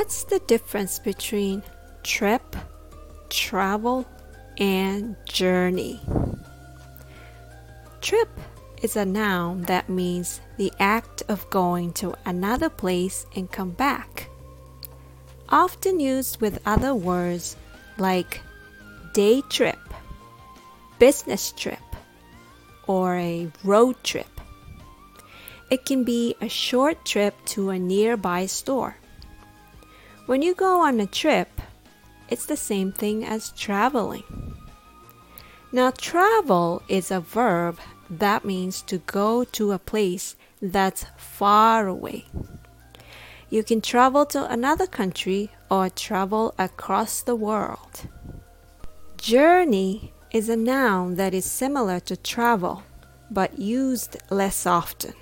What's the difference between trip, travel, and journey? Trip is a noun that means the act of going to another place and come back. Often used with other words like day trip, business trip, or a road trip. It can be a short trip to a nearby store. When you go on a trip, it's the same thing as traveling. Now, travel is a verb that means to go to a place that's far away. You can travel to another country or travel across the world. Journey is a noun that is similar to travel but used less often.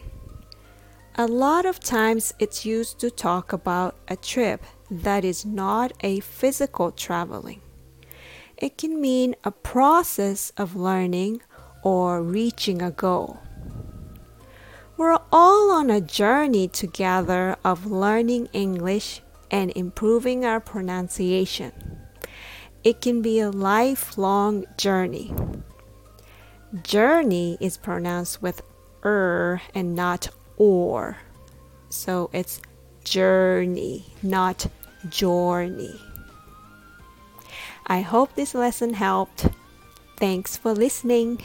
A lot of times it's used to talk about a trip that is not a physical traveling. It can mean a process of learning or reaching a goal. We're all on a journey together of learning English and improving our pronunciation. It can be a lifelong journey. Journey is pronounced with er and not or. So it's journey, not journey. I hope this lesson helped. Thanks for listening.